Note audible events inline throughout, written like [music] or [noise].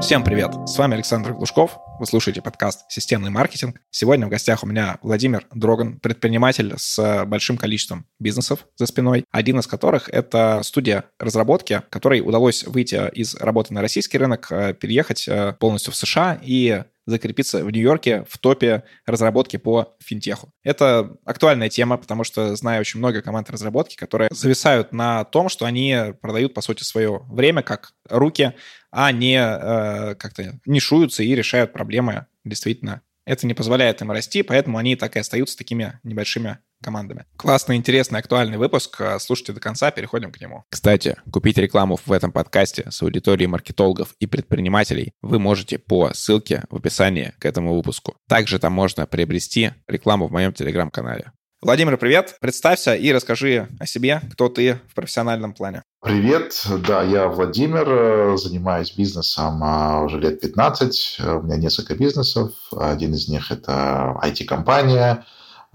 Всем привет! С вами Александр Глушков. Вы слушаете подкаст «Системный маркетинг». Сегодня в гостях у меня Владимир Дроган, предприниматель с большим количеством бизнесов за спиной, один из которых — это студия разработки, которой удалось выйти из работы на российский рынок, э, переехать э, полностью в США и закрепиться в Нью-Йорке в топе разработки по финтеху. Это актуальная тема, потому что знаю очень много команд разработки, которые зависают на том, что они продают, по сути, свое время как руки, а не э, как-то нишуются и решают проблемы действительно. Это не позволяет им расти, поэтому они так и остаются такими небольшими командами. Классный, интересный, актуальный выпуск. Слушайте до конца, переходим к нему. Кстати, купить рекламу в этом подкасте с аудиторией маркетологов и предпринимателей вы можете по ссылке в описании к этому выпуску. Также там можно приобрести рекламу в моем телеграм-канале. Владимир, привет. Представься и расскажи о себе, кто ты в профессиональном плане. Привет, да, я Владимир, э, занимаюсь бизнесом а, уже лет 15. У меня несколько бизнесов. Один из них это IT-компания,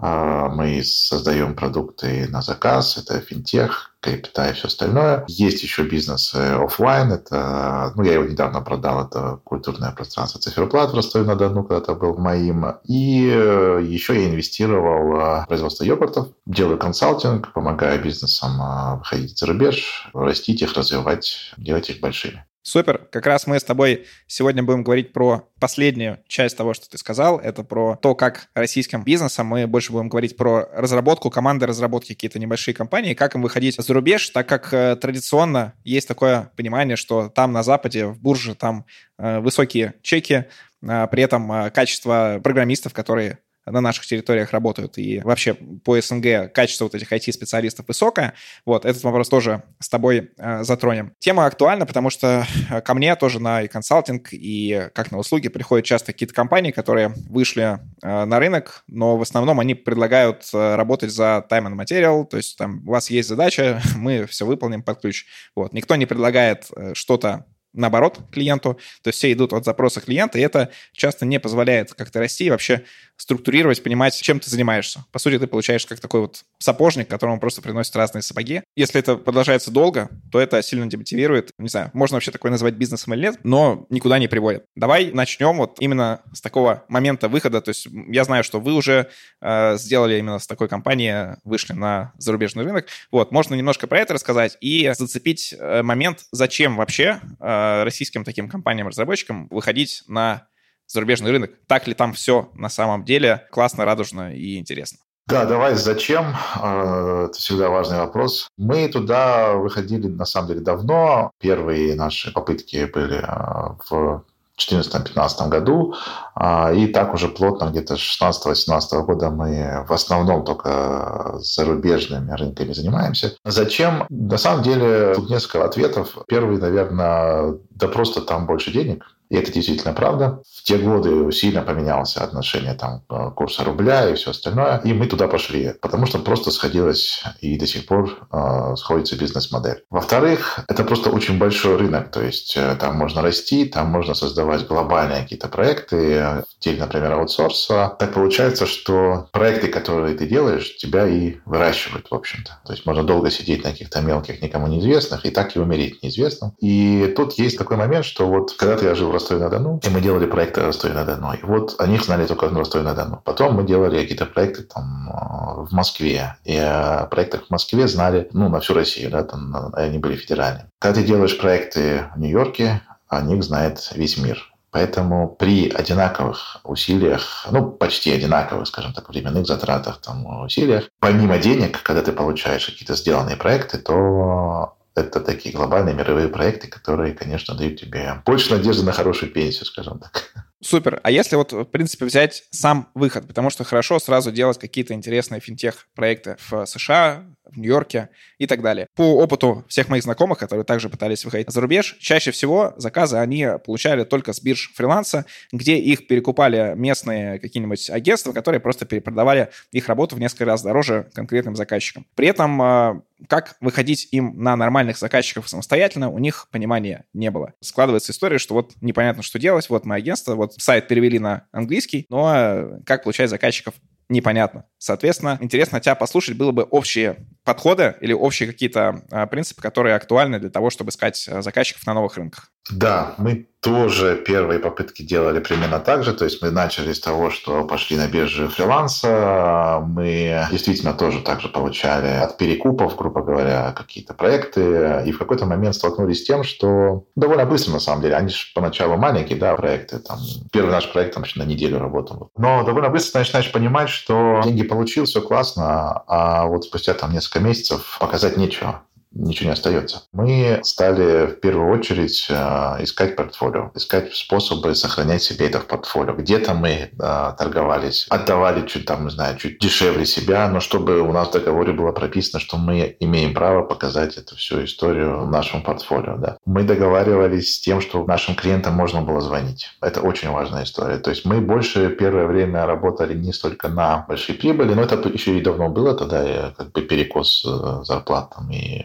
мы создаем продукты на заказ, это финтех, крипта и все остальное. Есть еще бизнес офлайн, это, ну, я его недавно продал, это культурное пространство Циферплат в Ростове-на-Дону, когда-то был моим. И э, еще я инвестировал в производство йогуртов, делаю консалтинг, помогаю бизнесам а, выходить за рубеж, растить их, развивать, делать их большими. Супер. Как раз мы с тобой сегодня будем говорить про последнюю часть того, что ты сказал. Это про то, как российским бизнесом мы больше будем говорить про разработку, команды разработки, какие-то небольшие компании, как им выходить за рубеж, так как э, традиционно есть такое понимание, что там на Западе, в бурже, там э, высокие чеки, э, при этом э, качество программистов, которые на наших территориях работают, и вообще по СНГ качество вот этих IT-специалистов высокое. Вот, этот вопрос тоже с тобой э, затронем. Тема актуальна, потому что э, ко мне тоже на и консалтинг, и как на услуги приходят часто какие-то компании, которые вышли э, на рынок, но в основном они предлагают э, работать за time and material, то есть там у вас есть задача, [laughs] мы все выполним под ключ. Вот, никто не предлагает э, что-то наоборот клиенту, то есть все идут от запроса клиента, и это часто не позволяет как-то расти и вообще структурировать, понимать, чем ты занимаешься. По сути, ты получаешь как такой вот сапожник, которому просто приносят разные сапоги. Если это продолжается долго, то это сильно демотивирует. Не знаю, можно вообще такое назвать бизнесом или нет, но никуда не приводит. Давай начнем вот именно с такого момента выхода. То есть я знаю, что вы уже э, сделали именно с такой компании, вышли на зарубежный рынок. Вот, можно немножко про это рассказать и зацепить э, момент, зачем вообще э, российским таким компаниям-разработчикам выходить на зарубежный рынок. Так ли там все на самом деле классно, радужно и интересно? Да, давай зачем? А, это всегда важный вопрос. Мы туда выходили, на самом деле, давно. Первые наши попытки были а, в 2014-2015 году. А, и так уже плотно где-то с 16-18 года мы в основном только зарубежными рынками занимаемся. Зачем? На самом деле тут несколько ответов. Первый, наверное, да просто там больше денег. И это действительно правда. В те годы сильно поменялось отношение там, курса рубля и все остальное. И мы туда пошли, потому что просто сходилась и до сих пор э, сходится бизнес-модель. Во-вторых, это просто очень большой рынок. То есть э, там можно расти, там можно создавать глобальные какие-то проекты, в деле, например, аутсорса. Так получается, что проекты, которые ты делаешь, тебя и выращивают, в общем-то. То есть можно долго сидеть на каких-то мелких, никому неизвестных, и так и умереть неизвестным. И тут есть такой момент, что вот когда-то я жил в Ростове-на-Дону, и мы делали проекты в Ростове-на-Дону. И вот о них знали только в Ростове-на-Дону. Потом мы делали какие-то проекты там э, в Москве. И о проектах в Москве знали, ну, на всю Россию, да, там они были федеральные. Когда ты делаешь проекты в Нью-Йорке, о них знает весь мир. Поэтому при одинаковых усилиях, ну, почти одинаковых, скажем так, временных затратах, там, усилиях, помимо денег, когда ты получаешь какие-то сделанные проекты, то это такие глобальные мировые проекты, которые, конечно, дают тебе больше надежды на хорошую пенсию, скажем так. Супер. А если вот, в принципе, взять сам выход, потому что хорошо сразу делать какие-то интересные финтех-проекты в США, в Нью-Йорке и так далее. По опыту всех моих знакомых, которые также пытались выходить за рубеж, чаще всего заказы они получали только с бирж фриланса, где их перекупали местные какие-нибудь агентства, которые просто перепродавали их работу в несколько раз дороже конкретным заказчикам. При этом а, как выходить им на нормальных заказчиков самостоятельно, у них понимания не было. Складывается история, что вот непонятно, что делать, вот мы агентство, вот сайт перевели на английский, но а, как получать заказчиков непонятно. Соответственно, интересно тебя послушать было бы общие подходы или общие какие-то а, принципы, которые актуальны для того, чтобы искать а, заказчиков на новых рынках. Да, мы тоже первые попытки делали примерно так же. То есть мы начали с того, что пошли на биржу фриланса. Мы действительно тоже также получали от перекупов, грубо говоря, какие-то проекты. И в какой-то момент столкнулись с тем, что довольно быстро, на самом деле, они же поначалу маленькие, да, проекты. Там, первый наш проект там, на неделю работал. Но довольно быстро начинаешь понимать, что деньги получил, все классно, а вот спустя там несколько месяцев показать нечего ничего не остается. Мы стали в первую очередь э, искать портфолио, искать способы сохранять себе это в портфолио. Где-то мы э, торговались, отдавали чуть там, не знаю, чуть дешевле себя, но чтобы у нас в договоре было прописано, что мы имеем право показать эту всю историю нашему портфолио. Да. Мы договаривались с тем, что нашим клиентам можно было звонить. Это очень важная история. То есть мы больше первое время работали не столько на большие прибыли, но это еще и давно было, тогда я как бы перекос э, зарплатам и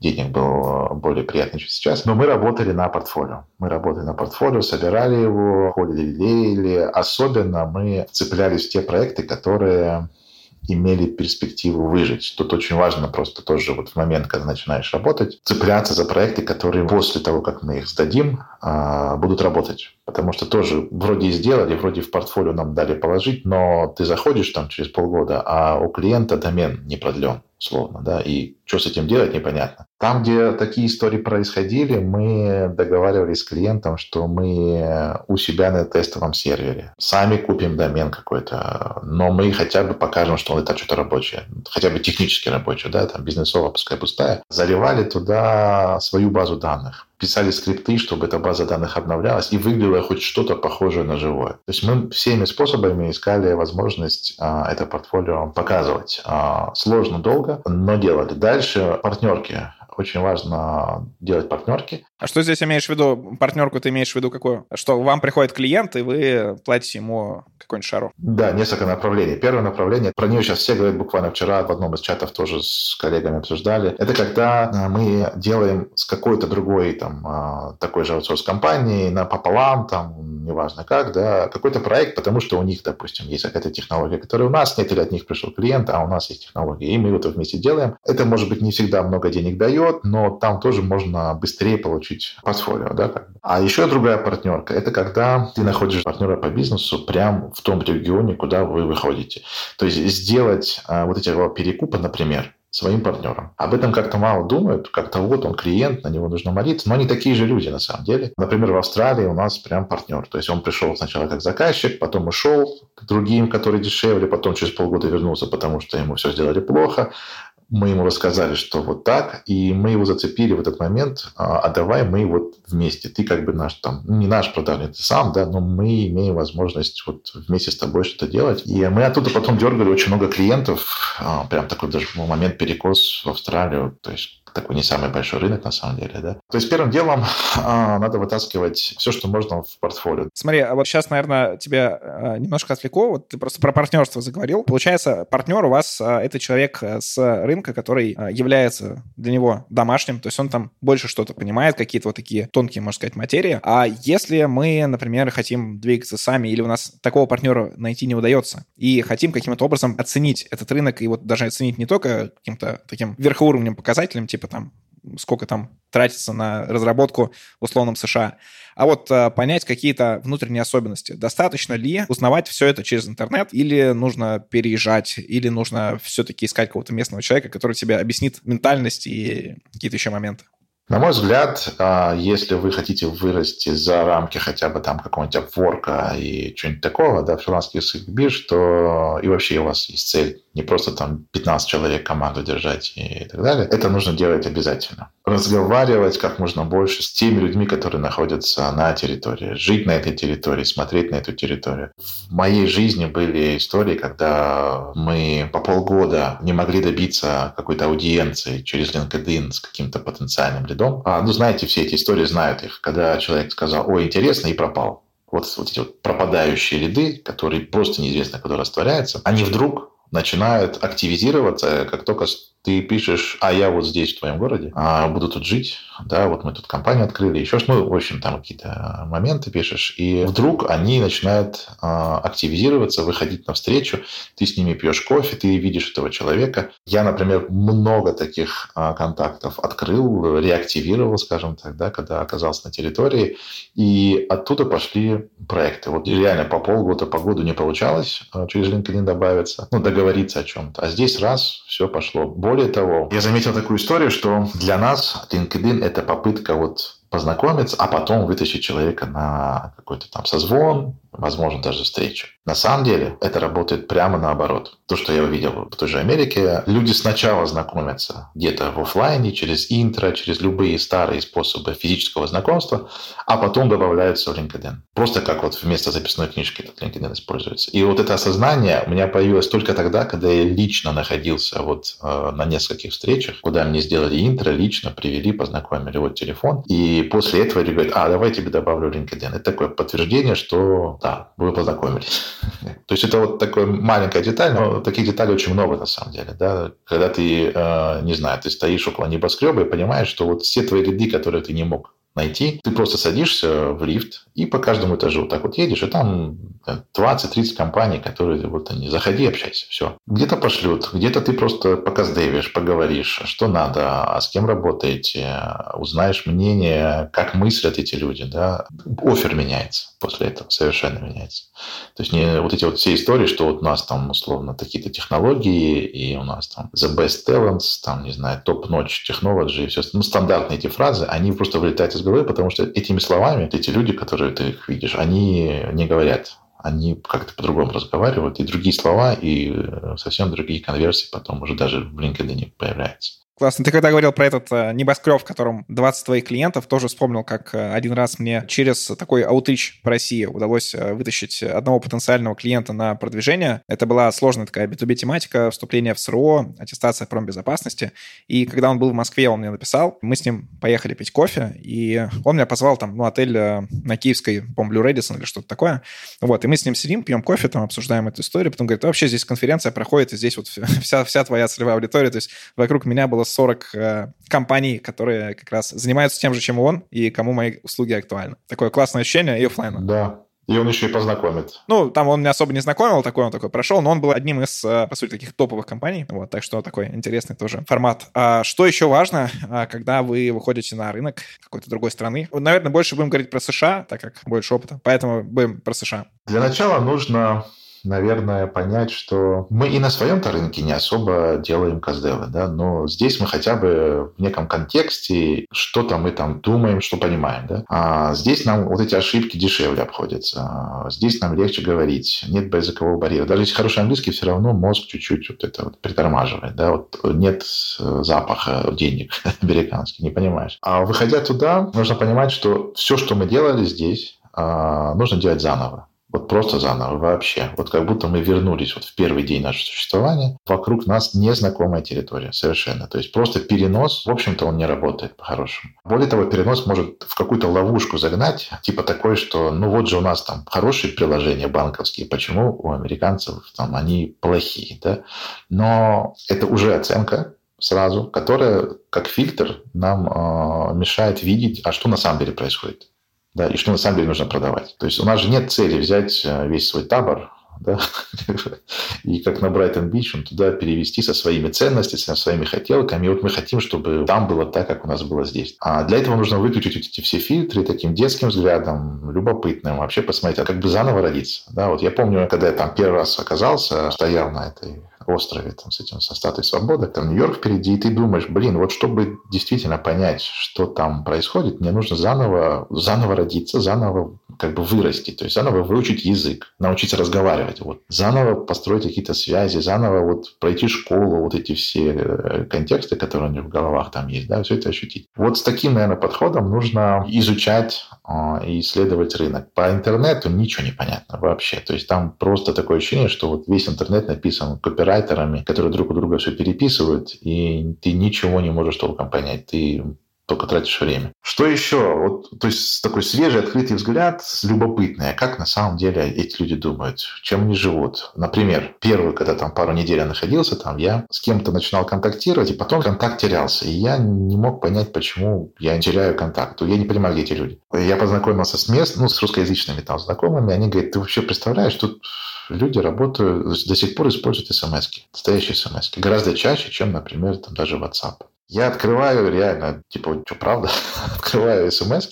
денег был более приятный, чем сейчас. Но мы работали на портфолио. Мы работали на портфолио, собирали его, ходили, леяли. Особенно мы цеплялись в те проекты, которые имели перспективу выжить. Тут очень важно просто тоже вот в момент, когда начинаешь работать, цепляться за проекты, которые после того, как мы их сдадим, а, будут работать. Потому что тоже вроде и сделали, вроде в портфолио нам дали положить, но ты заходишь там через полгода, а у клиента домен не продлен условно, да, и что с этим делать, непонятно. Там, где такие истории происходили, мы договаривались с клиентом, что мы у себя на тестовом сервере сами купим домен какой-то, но мы хотя бы покажем, что это что-то рабочее, хотя бы технически рабочее, да, там бизнесово, пускай пустая. Заливали туда свою базу данных писали скрипты, чтобы эта база данных обновлялась и выглядело хоть что-то похожее на живое. То есть мы всеми способами искали возможность а, это портфолио показывать. А, сложно, долго, но делали. Дальше партнерки. Очень важно делать партнерки. А что здесь имеешь в виду? Партнерку ты имеешь в виду какую? Что вам приходит клиент, и вы платите ему какой-нибудь шару? Да, несколько направлений. Первое направление, про нее сейчас все говорят, буквально вчера в одном из чатов тоже с коллегами обсуждали. Это когда а, мы делаем с какой-то другой там а, такой же аутсорс-компанией напополам, там, неважно как, да, какой-то проект, потому что у них, допустим, есть какая-то технология, которая у нас нет, или от них пришел клиент, а у нас есть технология, и мы это вместе делаем. Это, может быть, не всегда много денег дает, но там тоже можно быстрее получить портфолио, да. А еще другая партнерка, это когда ты находишь партнера по бизнесу прям в том регионе, куда вы выходите. То есть сделать а, вот эти перекупы, например, своим партнерам. Об этом как-то мало думают, как-то вот он клиент, на него нужно молиться, но они такие же люди на самом деле. Например, в Австралии у нас прям партнер, то есть он пришел сначала как заказчик, потом ушел к другим, которые дешевле, потом через полгода вернулся, потому что ему все сделали плохо, мы ему рассказали, что вот так, и мы его зацепили в этот момент, а, а давай мы вот вместе, ты как бы наш там, ну, не наш продавец, ты сам, да, но мы имеем возможность вот вместе с тобой что-то делать. И мы оттуда потом дергали очень много клиентов, а, прям такой даже момент перекос в Австралию, то есть такой не самый большой рынок на самом деле, да. То есть первым делом [laughs] а, надо вытаскивать все, что можно в портфолио. Смотри, а вот сейчас, наверное, тебя а, немножко отвлеку. Вот ты просто про партнерство заговорил. Получается, партнер у вас а, это человек а, с рынка, который является для него домашним, то есть он там больше что-то понимает, какие-то вот такие тонкие, можно сказать, материи. А если мы, например, хотим двигаться сами, или у нас такого партнера найти не удается, и хотим каким-то образом оценить этот рынок, и вот даже оценить не только каким-то таким верхоуровневым показателем, типа типа там сколько там тратится на разработку в условном США, а вот а, понять какие-то внутренние особенности. Достаточно ли узнавать все это через интернет, или нужно переезжать, или нужно все-таки искать какого-то местного человека, который тебе объяснит ментальность и какие-то еще моменты? На мой взгляд, а, если вы хотите вырасти за рамки хотя бы там какого-нибудь апворка и чего-нибудь такого, да, фрилансский язык бирж, то и вообще у вас есть цель не просто там 15 человек команду держать и так далее. Это нужно делать обязательно. Разговаривать как можно больше с теми людьми, которые находятся на территории, жить на этой территории, смотреть на эту территорию. В моей жизни были истории, когда мы по полгода не могли добиться какой-то аудиенции через LinkedIn с каким-то потенциальным лидом. А, ну, знаете, все эти истории знают их, когда человек сказал, ой, интересно, и пропал. Вот, вот эти вот пропадающие лиды, которые просто неизвестно, куда растворяются, они вдруг начинают активизироваться, как только ты пишешь, а я вот здесь, в твоем городе, а буду тут жить, да, вот мы тут компанию открыли, еще что, ну, в общем, там какие-то моменты пишешь, и вдруг они начинают а, активизироваться, выходить навстречу, ты с ними пьешь кофе, ты видишь этого человека. Я, например, много таких а, контактов открыл, реактивировал, скажем так, да, когда оказался на территории, и оттуда пошли проекты. Вот реально по полгода, по году не получалось а, через LinkedIn добавиться, ну, договориться о чем-то. А здесь раз, все пошло. Более того, я заметил такую историю, что для нас LinkedIn – это попытка вот познакомиться, а потом вытащить человека на какой-то там созвон, возможно, даже встречу. На самом деле это работает прямо наоборот. То, что я увидел в той же Америке, люди сначала знакомятся где-то в офлайне, через интро, через любые старые способы физического знакомства, а потом добавляются в LinkedIn. Просто как вот вместо записной книжки этот LinkedIn используется. И вот это осознание у меня появилось только тогда, когда я лично находился вот э, на нескольких встречах, куда мне сделали интро, лично привели, познакомили, вот телефон. И после этого люди говорят, а, давай тебе добавлю LinkedIn. Это такое подтверждение, что да, вы познакомились. То есть это вот такая маленькая деталь, но таких деталей очень много на самом деле. Да? Когда ты, э, не знаю, ты стоишь около небоскреба и понимаешь, что вот все твои ряды, которые ты не мог найти. Ты просто садишься в лифт и по каждому этажу вот так вот едешь, и там 20-30 компаний, которые вот они, заходи, общайся, все. Где-то пошлют, где-то ты просто показдевишь, поговоришь, что надо, а с кем работаете, узнаешь мнение, как мыслят эти люди, да. Офер меняется после этого, совершенно меняется. То есть не вот эти вот все истории, что вот у нас там условно такие-то технологии, и у нас там the best talents, там, не знаю, топ-ночь технологии, все, ну, стандартные эти фразы, они просто вылетают из головы, потому что этими словами эти люди, которые ты их видишь, они не говорят они как-то по-другому разговаривают, и другие слова, и э, совсем другие конверсии потом уже даже в LinkedIn появляются. Классно. Ты когда говорил про этот э, небоскреб, в котором 20 твоих клиентов, тоже вспомнил, как э, один раз мне через такой аутрич по России удалось э, вытащить одного потенциального клиента на продвижение. Это была сложная такая B2B тематика, вступление в СРО, аттестация промбезопасности. И когда он был в Москве, он мне написал, мы с ним поехали пить кофе, и он меня позвал там, ну, отель на Киевской, по-моему, Blue Radisson или что-то такое. Вот, и мы с ним сидим, пьем кофе, там обсуждаем эту историю, потом говорит, вообще здесь конференция проходит, и здесь вот вся, вся твоя целевая аудитория, то есть вокруг меня было 40 э, компаний, которые как раз занимаются тем же, чем он, и кому мои услуги актуальны. Такое классное ощущение и офлайн. Да, и он еще и познакомит. Ну, там он меня особо не знакомил, такой он такой прошел, но он был одним из, э, по сути, таких топовых компаний. Вот, так что такой интересный тоже формат. А что еще важно, а, когда вы выходите на рынок какой-то другой страны? Наверное, больше будем говорить про США, так как больше опыта, поэтому будем про США. Для начала нужно наверное, понять, что мы и на своем-то рынке не особо делаем каздевы, да, но здесь мы хотя бы в неком контексте что-то мы там думаем, что понимаем, да. А здесь нам вот эти ошибки дешевле обходятся. А здесь нам легче говорить, нет языкового барьера. Даже если хороший английский, все равно мозг чуть-чуть вот это вот притормаживает, да, вот нет запаха денег [laughs] американских, не понимаешь. А выходя туда, нужно понимать, что все, что мы делали здесь, а, нужно делать заново. Вот просто заново вообще. Вот как будто мы вернулись вот в первый день нашего существования. Вокруг нас незнакомая территория совершенно. То есть просто перенос, в общем-то, он не работает по-хорошему. Более того, перенос может в какую-то ловушку загнать, типа такой, что ну вот же у нас там хорошие приложения банковские, почему у американцев там они плохие, да? Но это уже оценка, сразу, которая как фильтр нам э, мешает видеть, а что на самом деле происходит да, и что на самом деле нужно продавать. То есть у нас же нет цели взять э, весь свой табор да, [laughs] и как на Брайтон-Бич, туда перевести со своими ценностями, со своими хотелками. И вот мы хотим, чтобы там было так, как у нас было здесь. А для этого нужно выключить эти все фильтры таким детским взглядом, любопытным, вообще посмотреть, а как бы заново родиться. Да, вот я помню, когда я там первый раз оказался, стоял на этой острове там, с этим, со свободы, там Нью-Йорк впереди, и ты думаешь, блин, вот чтобы действительно понять, что там происходит, мне нужно заново, заново родиться, заново как бы вырасти, то есть заново выучить язык, научиться разговаривать, вот, заново построить какие-то связи, заново вот пройти школу, вот эти все э, контексты, которые у них в головах там есть, да, все это ощутить. Вот с таким, наверное, подходом нужно изучать э, исследовать рынок. По интернету ничего не понятно вообще, то есть там просто такое ощущение, что вот весь интернет написан копирайтерами, которые друг у друга все переписывают, и ты ничего не можешь толком понять. Ты только тратишь время. Что еще? Вот, то есть такой свежий, открытый взгляд, любопытный. Как на самом деле эти люди думают? Чем они живут? Например, первый, когда там пару недель я находился там, я с кем-то начинал контактировать, и потом контакт терялся. И я не мог понять, почему я теряю контакт. Я не понимаю, где эти люди. Я познакомился с мест, ну, с русскоязычными там знакомыми. Они говорят, ты вообще представляешь, тут люди работают, до сих пор используют смс настоящие смс гораздо чаще, чем, например, там даже WhatsApp. Я открываю реально, типа, что, правда? [laughs] открываю смс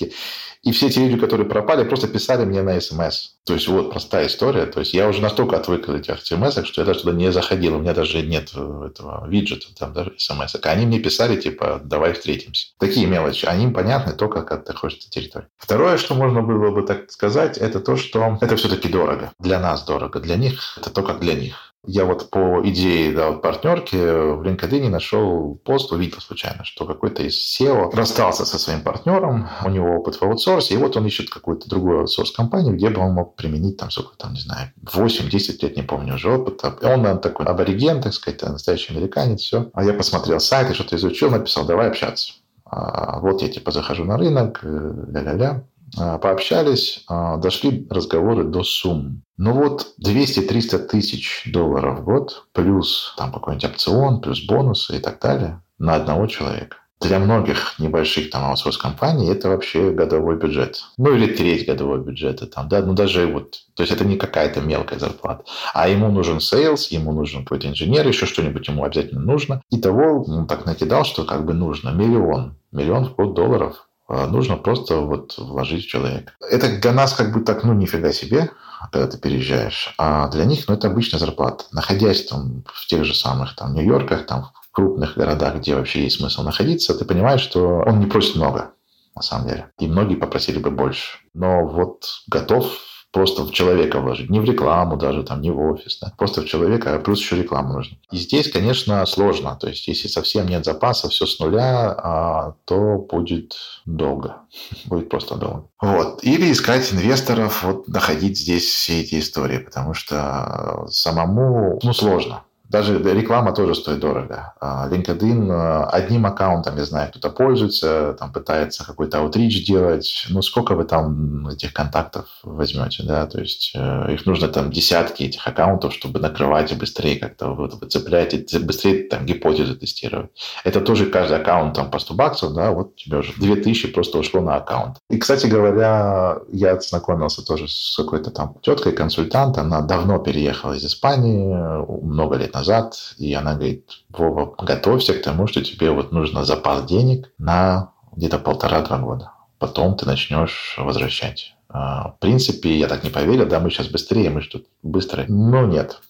и все те люди, которые пропали, просто писали мне на смс. То есть вот простая история. То есть я уже настолько отвык от этих смс, что я даже туда не заходил. У меня даже нет этого виджета, там даже смс. А они мне писали, типа, давай встретимся. Такие мелочи. Они им понятны только, когда ты хочешь на территории. Второе, что можно было бы так сказать, это то, что это все-таки дорого. Для нас дорого. Для них это то, как для них. Я вот по идее да, вот партнерки в LinkedIn нашел пост, увидел случайно, что какой-то из SEO расстался со своим партнером, у него опыт в аутсорсе, и вот он ищет какую-то другую аутсорс-компанию, где бы он мог применить там, сколько там, не знаю, 8-10 лет, не помню уже опыта. И он, наверное, такой абориген, так сказать, настоящий американец, все. А я посмотрел сайт и что-то изучил, написал, давай общаться. А вот я типа захожу на рынок, э, ля-ля-ля. А, пообщались, а, дошли разговоры до сумм. Ну вот 200-300 тысяч долларов в год, плюс там какой-нибудь опцион, плюс бонусы и так далее на одного человека. Для многих небольших там аутсорс-компаний это вообще годовой бюджет. Ну или треть годового бюджета там, да, ну даже вот, то есть это не какая-то мелкая зарплата. А ему нужен sales, ему нужен какой-то инженер, еще что-нибудь ему обязательно нужно. И того он так накидал, что как бы нужно миллион, миллион в год долларов нужно просто вот вложить в человека. Это для нас как бы так, ну, нифига себе, когда ты переезжаешь. А для них, ну, это обычная зарплата. Находясь там в тех же самых там Нью-Йорках, там в крупных городах, где вообще есть смысл находиться, ты понимаешь, что он не просит много, на самом деле. И многие попросили бы больше. Но вот готов просто в человека вложить. Не в рекламу даже, там, не в офис. Да? Просто в человека, а плюс еще рекламу нужно. И здесь, конечно, сложно. То есть, если совсем нет запаса, все с нуля, а, то будет долго. [laughs] Будет просто долго. Вот. Или искать инвесторов, вот, находить здесь все эти истории, потому что самому, ну, сложно. Даже реклама тоже стоит дорого. А, LinkedIn а, одним аккаунтом, я знаю, кто-то пользуется, там пытается какой-то аутрич делать. Ну, сколько вы там этих контактов возьмете, да? То есть э, их нужно там десятки этих аккаунтов, чтобы накрывать и быстрее как-то вот, выцеплять, и быстрее там гипотезы тестировать. Это тоже каждый аккаунт там по 100 баксов, да, вот тебе уже 2000 просто ушло на аккаунт. И, кстати говоря, я знакомился тоже с какой-то там теткой, консультант, она давно переехала из Испании, много лет назад назад, и она говорит, Вова, готовься к тому, что тебе вот нужно запас денег на где-то полтора-два года. Потом ты начнешь возвращать. А, в принципе, я так не поверил, да, мы сейчас быстрее, мы что быстро. Но нет.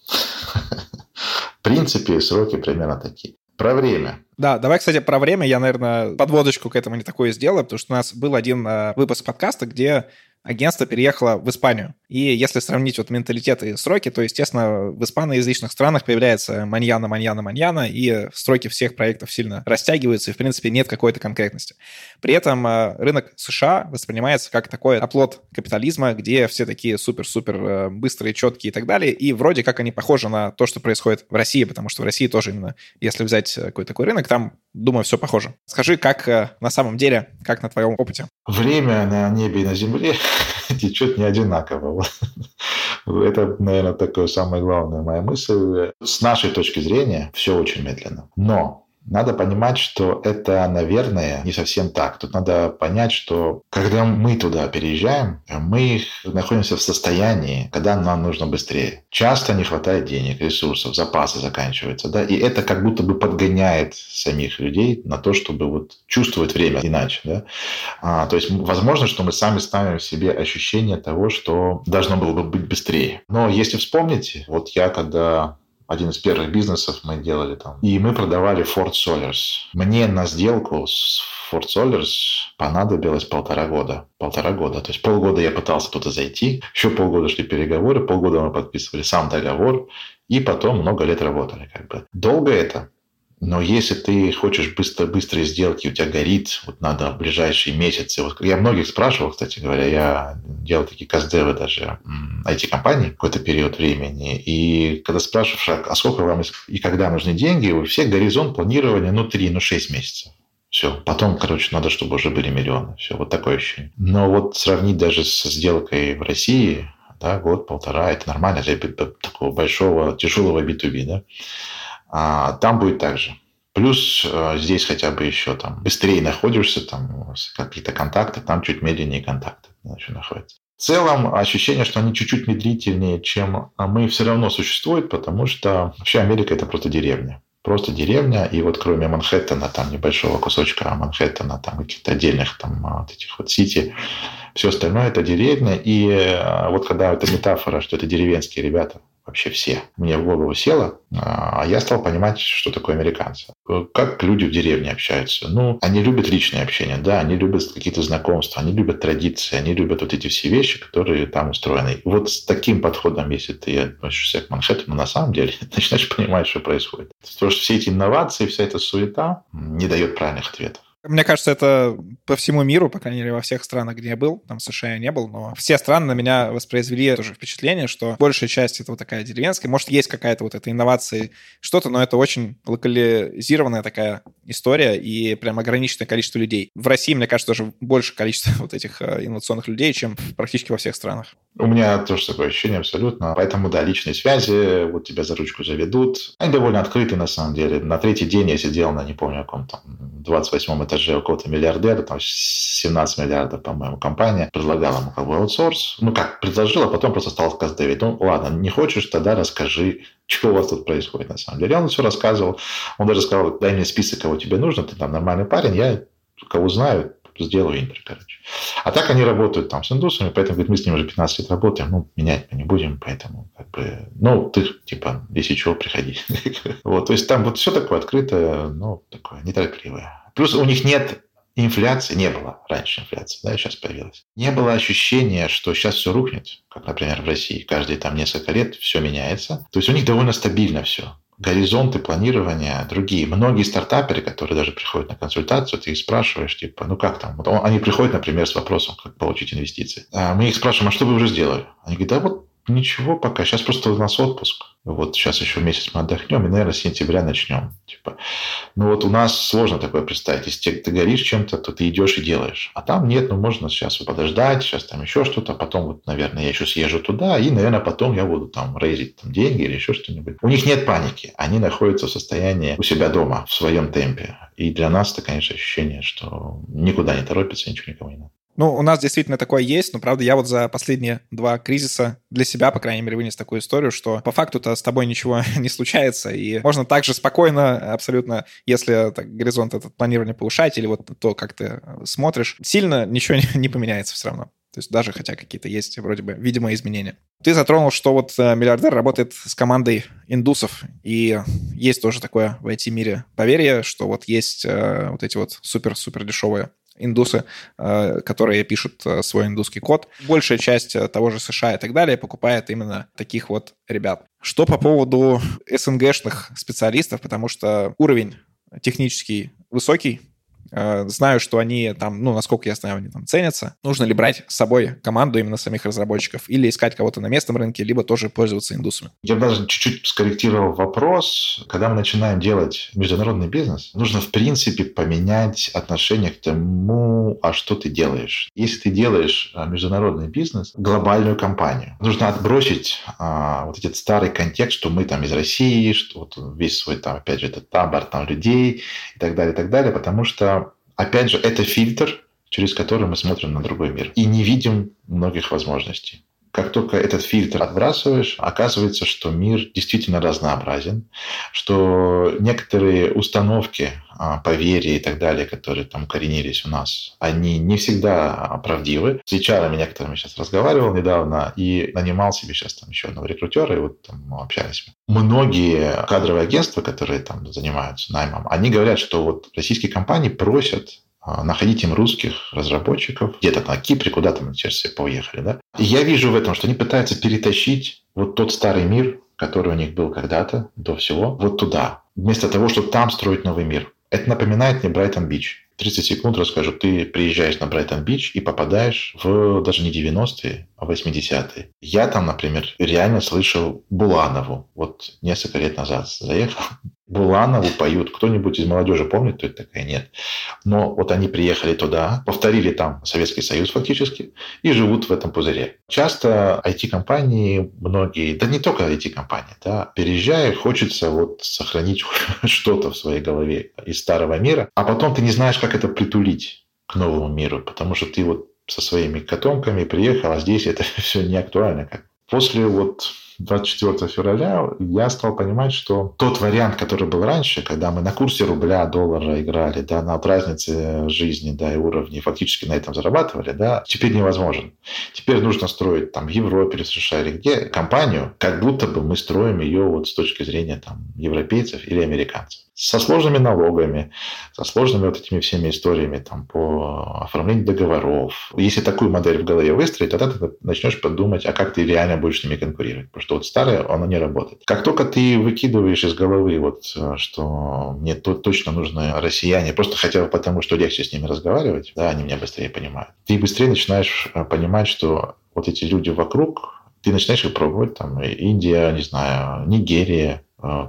[laughs] В принципе, сроки примерно такие. Про время. Да, давай, кстати, про время. Я, наверное, подводочку к этому не такое сделаю, потому что у нас был один э, выпуск подкаста, где агентство переехало в Испанию. И если сравнить вот менталитет и сроки, то, естественно, в испаноязычных странах появляется маньяна, маньяна, маньяна, и сроки всех проектов сильно растягиваются, и, в принципе, нет какой-то конкретности. При этом э, рынок США воспринимается как такой оплот капитализма, где все такие супер-супер э, быстрые, четкие и так далее, и вроде как они похожи на то, что происходит в России, потому что в России тоже именно, если взять какой-то такой рынок, там, думаю, все похоже. Скажи, как э, на самом деле, как на твоем опыте? Время на небе и на земле [laughs] течет не одинаково. [laughs] Это, наверное, такое самая главная моя мысль. С нашей точки зрения все очень медленно. Но надо понимать, что это, наверное, не совсем так. Тут надо понять, что когда мы туда переезжаем, мы находимся в состоянии, когда нам нужно быстрее. Часто не хватает денег, ресурсов, запасы заканчиваются. Да? И это как будто бы подгоняет самих людей на то, чтобы вот чувствовать время иначе. Да? А, то есть, возможно, что мы сами ставим себе ощущение того, что должно было бы быть быстрее. Но если вспомните, вот я когда один из первых бизнесов мы делали там. И мы продавали Ford Solars. Мне на сделку с Ford Solars понадобилось полтора года. Полтора года. То есть полгода я пытался туда зайти, еще полгода шли переговоры, полгода мы подписывали сам договор, и потом много лет работали. Как бы. Долго это? Но если ты хочешь быстро, быстрые сделки, у тебя горит, вот надо в ближайшие месяцы. Вот я многих спрашивал, кстати говоря, я делал такие каздевы даже IT-компаний какой-то период времени. И когда спрашиваешь, а сколько вам и когда нужны деньги, у всех горизонт планирования, ну, 3, ну, 6 месяцев. Все. Потом, короче, надо, чтобы уже были миллионы. Все, вот такое ощущение. Но вот сравнить даже с сделкой в России, да, год-полтора, это нормально для такого большого, тяжелого B2B, да. А, там будет так же. Плюс э, здесь хотя бы еще там быстрее находишься, там какие-то контакты, там чуть медленнее контакты еще находятся. В целом ощущение, что они чуть-чуть медлительнее, чем мы, все равно существует, потому что вообще Америка это просто деревня просто деревня, и вот кроме Манхэттена, там небольшого кусочка Манхэттена, там каких-то отдельных там вот этих вот сити, все остальное это деревня. И э, вот когда эта метафора, что это деревенские ребята, вообще все. Мне в голову село, а я стал понимать, что такое американцы. Как люди в деревне общаются. Ну, они любят личное общение, да, они любят какие-то знакомства, они любят традиции, они любят вот эти все вещи, которые там устроены. И вот с таким подходом, если ты относишься к Манхэттену, на самом деле [laughs] начинаешь понимать, что происходит. Потому что все эти инновации, вся эта суета не дает правильных ответов. Мне кажется, это по всему миру, по крайней мере, во всех странах, где я был, там в США я не был, но все страны на меня воспроизвели тоже впечатление, что большая часть этого такая деревенская. Может, есть какая-то вот эта инновация, что-то, но это очень локализированная такая история и прям ограниченное количество людей. В России, мне кажется, даже больше количество [laughs] вот этих э, инновационных людей, чем практически во всех странах. У меня тоже такое ощущение абсолютно. Поэтому, да, личные связи, вот тебя за ручку заведут. Они довольно открыты, на самом деле. На третий день я сидел на, не помню, каком там 28 этаже у кого-то миллиардера, там 17 миллиардов, по-моему, компания, предлагала ему как бы аутсорс. Ну как, предложила, потом просто стал сказать Давид, ну ладно, не хочешь, тогда расскажи, что у вас тут происходит на самом деле. Он все рассказывал. Он даже сказал, дай мне список, кого тебе нужно, ты там нормальный парень, я кого знаю, сделаю интер, короче. А так они работают там с индусами, поэтому говорит, мы с ним уже 15 лет работаем, ну, менять мы не будем, поэтому как бы, ну, ты, типа, если чего, приходи. [laughs] вот, то есть там вот все такое открытое, ну, такое неторопливое. Плюс у них нет инфляции, не было раньше инфляции, да, сейчас появилась. Не было ощущения, что сейчас все рухнет, как, например, в России. Каждые там несколько лет все меняется. То есть у них довольно стабильно все горизонты планирования другие. Многие стартаперы, которые даже приходят на консультацию, ты их спрашиваешь, типа, ну как там? Вот они приходят, например, с вопросом, как получить инвестиции. А мы их спрашиваем, а что вы уже сделали? Они говорят, да вот Ничего пока. Сейчас просто у нас отпуск. Вот сейчас еще месяц мы отдохнем, и, наверное, с сентября начнем. Типа. Ну вот у нас сложно такое представить. Если ты горишь чем-то, то ты идешь и делаешь. А там нет, ну можно сейчас подождать, сейчас там еще что-то, потом вот, наверное, я еще съезжу туда, и, наверное, потом я буду там рейзить там, деньги или еще что-нибудь. У них нет паники. Они находятся в состоянии у себя дома, в своем темпе. И для нас это, конечно, ощущение, что никуда не торопится, ничего никому не надо. Ну, у нас действительно такое есть, но, правда, я вот за последние два кризиса для себя, по крайней мере, вынес такую историю, что по факту-то с тобой ничего [laughs] не случается, и можно также спокойно, абсолютно, если так, горизонт этот планирования повышать, или вот то, как ты смотришь, сильно ничего не, [laughs] не поменяется все равно. То есть даже хотя какие-то есть вроде бы видимые изменения. Ты затронул, что вот э, миллиардер работает с командой индусов, и есть тоже такое в IT-мире поверье, что вот есть э, вот эти вот супер-супер дешевые индусы, э, которые пишут э, свой индусский код. Большая часть э, того же США и так далее покупает именно таких вот ребят. Что по поводу СНГшных специалистов, потому что уровень технический высокий, знаю, что они там, ну, насколько я знаю, они там ценятся. Нужно ли брать с собой команду именно самих разработчиков или искать кого-то на местном рынке, либо тоже пользоваться индусами? Я даже чуть-чуть скорректировал вопрос. Когда мы начинаем делать международный бизнес, нужно, в принципе, поменять отношение к тому, а что ты делаешь. Если ты делаешь а, международный бизнес, глобальную компанию, нужно отбросить а, вот этот старый контекст, что мы там из России, что вот весь свой там, опять же, этот табор там людей и так далее, и так далее, потому что Опять же, это фильтр, через который мы смотрим на другой мир и не видим многих возможностей. Как только этот фильтр отбрасываешь, оказывается, что мир действительно разнообразен, что некоторые установки, а, поверья и так далее, которые там коренились у нас, они не всегда правдивы. С HR некоторыми сейчас разговаривал недавно и нанимал себе сейчас там еще одного рекрутера, и вот там общались. Многие кадровые агентства, которые там занимаются наймом, они говорят, что вот российские компании просят а, находить им русских разработчиков где-то на Кипре, куда-то мы сейчас все поуехали. Да? И я вижу в этом, что они пытаются перетащить вот тот старый мир, который у них был когда-то, до всего, вот туда, вместо того, чтобы там строить новый мир. Это напоминает мне Брайтон-Бич. 30 секунд расскажу. Ты приезжаешь на Брайтон-Бич и попадаешь в даже не 90-е, а 80-е. Я там, например, реально слышал Буланову. Вот несколько лет назад заехал. Буланову поют. Кто-нибудь из молодежи помнит, кто это такая? Нет. Но вот они приехали туда, повторили там Советский Союз фактически, и живут в этом пузыре. Часто IT-компании, многие, да не только IT-компании, да, переезжая, хочется вот сохранить [laughs] что-то в своей голове из старого мира, а потом ты не знаешь, как это притулить к новому миру, потому что ты вот со своими котомками приехал, а здесь это [laughs] все не актуально. После вот 24 февраля я стал понимать, что тот вариант, который был раньше, когда мы на курсе рубля, доллара играли, да, на разнице жизни, да, и уровней, фактически на этом зарабатывали, да, теперь невозможен. Теперь нужно строить там в Европе или в США или где компанию, как будто бы мы строим ее вот с точки зрения там европейцев или американцев со сложными налогами, со сложными вот этими всеми историями там, по оформлению договоров. Если такую модель в голове выстроить, тогда ты начнешь подумать, а как ты реально будешь с ними конкурировать. Потому что вот старое, оно не работает. Как только ты выкидываешь из головы, вот, что мне тут точно нужны россияне, просто хотя бы потому, что легче с ними разговаривать, да, они меня быстрее понимают. Ты быстрее начинаешь э, понимать, что вот эти люди вокруг, ты начинаешь их пробовать, там, Индия, не знаю, Нигерия,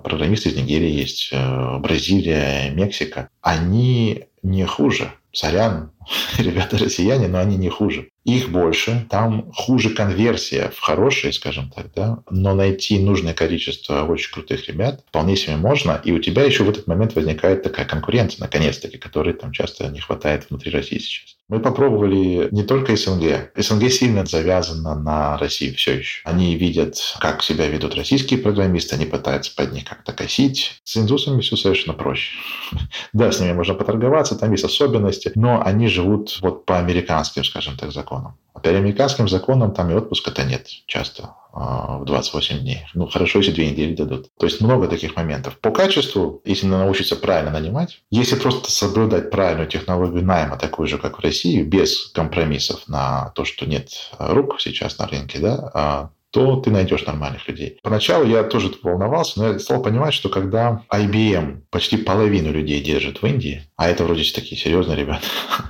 программисты из Нигерии есть, э, Бразилия, Мексика. Они не хуже. Сорян, [laughs] ребята россияне, но они не хуже. Их больше, там хуже конверсия в хорошие, скажем так, да, но найти нужное количество очень крутых ребят вполне себе можно, и у тебя еще в этот момент возникает такая конкуренция, наконец-таки, которой там часто не хватает внутри России сейчас. Мы попробовали не только СНГ. СНГ сильно завязана на России все еще. Они видят, как себя ведут российские программисты, они пытаются под них как-то косить. С индусами все совершенно проще. [laughs] Да, с ними можно поторговаться, там есть особенности, но они живут вот по американским, скажем так, законам. А по американским законам там и отпуска-то нет часто а, в 28 дней. Ну, хорошо, если две недели дадут. То есть много таких моментов. По качеству, если научиться правильно нанимать, если просто соблюдать правильную технологию найма, такую же, как в России, без компромиссов на то, что нет рук сейчас на рынке, да, а то ты найдешь нормальных людей. Поначалу я тоже волновался, но я стал понимать, что когда IBM почти половину людей держит в Индии, а это вроде такие серьезные ребята,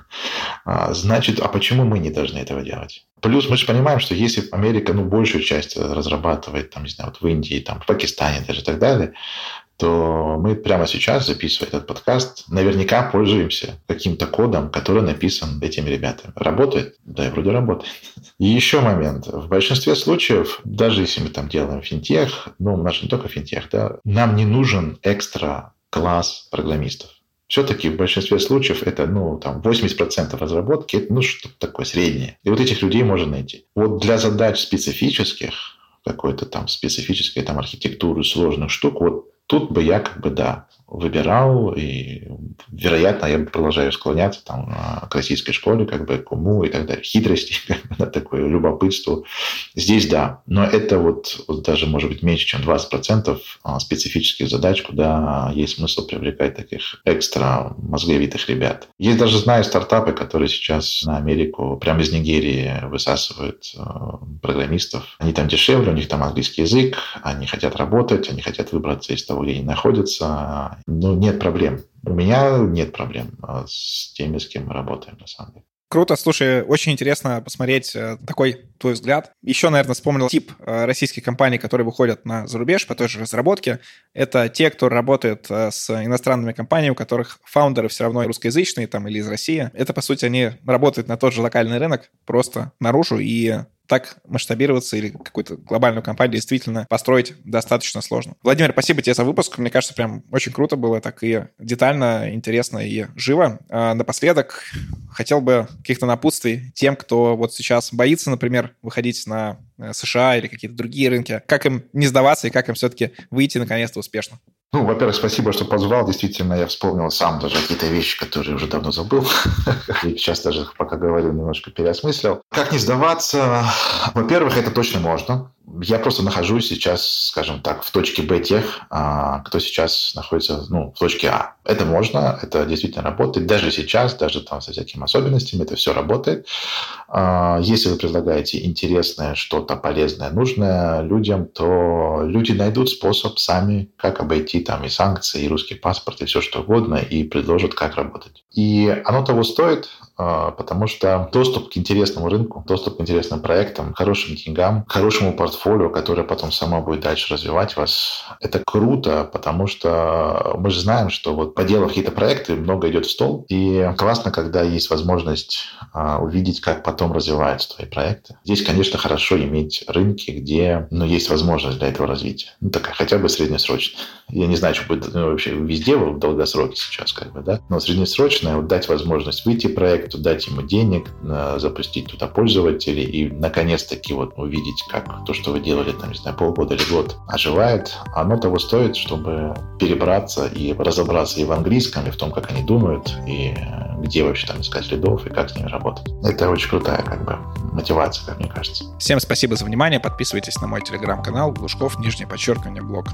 [laughs] а, значит, а почему мы не должны этого делать? Плюс мы же понимаем, что если Америка ну, большую часть разрабатывает, там, не знаю, вот в Индии, там, в Пакистане даже и так далее, то мы прямо сейчас, записывая этот подкаст, наверняка пользуемся каким-то кодом, который написан этими ребятами. Работает? Да, вроде работает. И еще момент. В большинстве случаев, даже если мы там делаем финтех, ну, у нас же не только финтех, да, нам не нужен экстра класс программистов. Все-таки в большинстве случаев это, ну, там, 80% разработки, это, ну, что-то такое среднее. И вот этих людей можно найти. Вот для задач специфических, какой-то там специфической там архитектуры сложных штук, вот Тут бы я как бы, да, выбирал, и, вероятно, я продолжаю склоняться там, а, к российской школе, как бы к уму и так далее, хитрости, [laughs] как бы, на такое любопытство. Здесь да, но это вот, вот даже может быть меньше, чем 20% а, специфических задач, куда есть смысл привлекать таких экстра мозговитых ребят. Есть даже, знаю, стартапы, которые сейчас на Америку прямо из Нигерии высасывают а, программистов. Они там дешевле, у них там английский язык, они хотят работать, они хотят выбраться из того, где они находятся, ну, нет проблем. У меня нет проблем а с теми, с кем мы работаем, на самом деле. Круто, слушай, очень интересно посмотреть э, такой твой взгляд. Еще, наверное, вспомнил тип э, российских компаний, которые выходят на зарубеж по той же разработке. Это те, кто работает э, с иностранными компаниями, у которых фаундеры все равно русскоязычные там, или из России. Это, по сути, они работают на тот же локальный рынок, просто наружу, и так масштабироваться или какую-то глобальную компанию действительно построить достаточно сложно. Владимир, спасибо тебе за выпуск. Мне кажется, прям очень круто было, так и детально, интересно и живо. А напоследок хотел бы каких-то напутствий тем, кто вот сейчас боится, например, выходить на США или какие-то другие рынки. Как им не сдаваться и как им все-таки выйти наконец-то успешно? Ну, во-первых, спасибо, что позвал. Действительно, я вспомнил сам даже какие-то вещи, которые уже давно забыл. [laughs] И сейчас даже, пока говорил, немножко переосмыслил. Как не сдаваться? Во-первых, это точно можно. Я просто нахожусь сейчас, скажем так, в точке Б тех, а, кто сейчас находится ну, в точке А. Это можно, это действительно работает. Даже сейчас, даже там со всякими особенностями, это все работает. А, если вы предлагаете интересное, что-то полезное, нужное людям, то люди найдут способ сами, как обойти там и санкции, и русский паспорт, и все что угодно, и предложат, как работать. И оно того стоит, потому что доступ к интересному рынку, доступ к интересным проектам, хорошим деньгам, хорошему портфолио, которое потом само будет дальше развивать вас, это круто, потому что мы же знаем, что вот поделав какие-то проекты, много идет в стол, и классно, когда есть возможность а, увидеть, как потом развиваются твои проекты. Здесь, конечно, хорошо иметь рынки, где ну, есть возможность для этого развития. Ну, такая хотя бы среднесрочная. Я не знаю, что будет ну, вообще везде в долгосроке сейчас, как бы, да, но среднесрочная, вот дать возможность выйти проект, проекту, дать ему денег, запустить туда пользователей и, наконец-таки, вот увидеть, как то, что вы делали, там, не знаю, полгода или год, оживает, оно того стоит, чтобы перебраться и разобраться и в английском, и в том, как они думают, и где вообще там искать лидов, и как с ними работать. Это очень крутая, как бы, мотивация, как мне кажется. Всем спасибо за внимание. Подписывайтесь на мой телеграм-канал Глушков, нижнее подчеркивание, блог.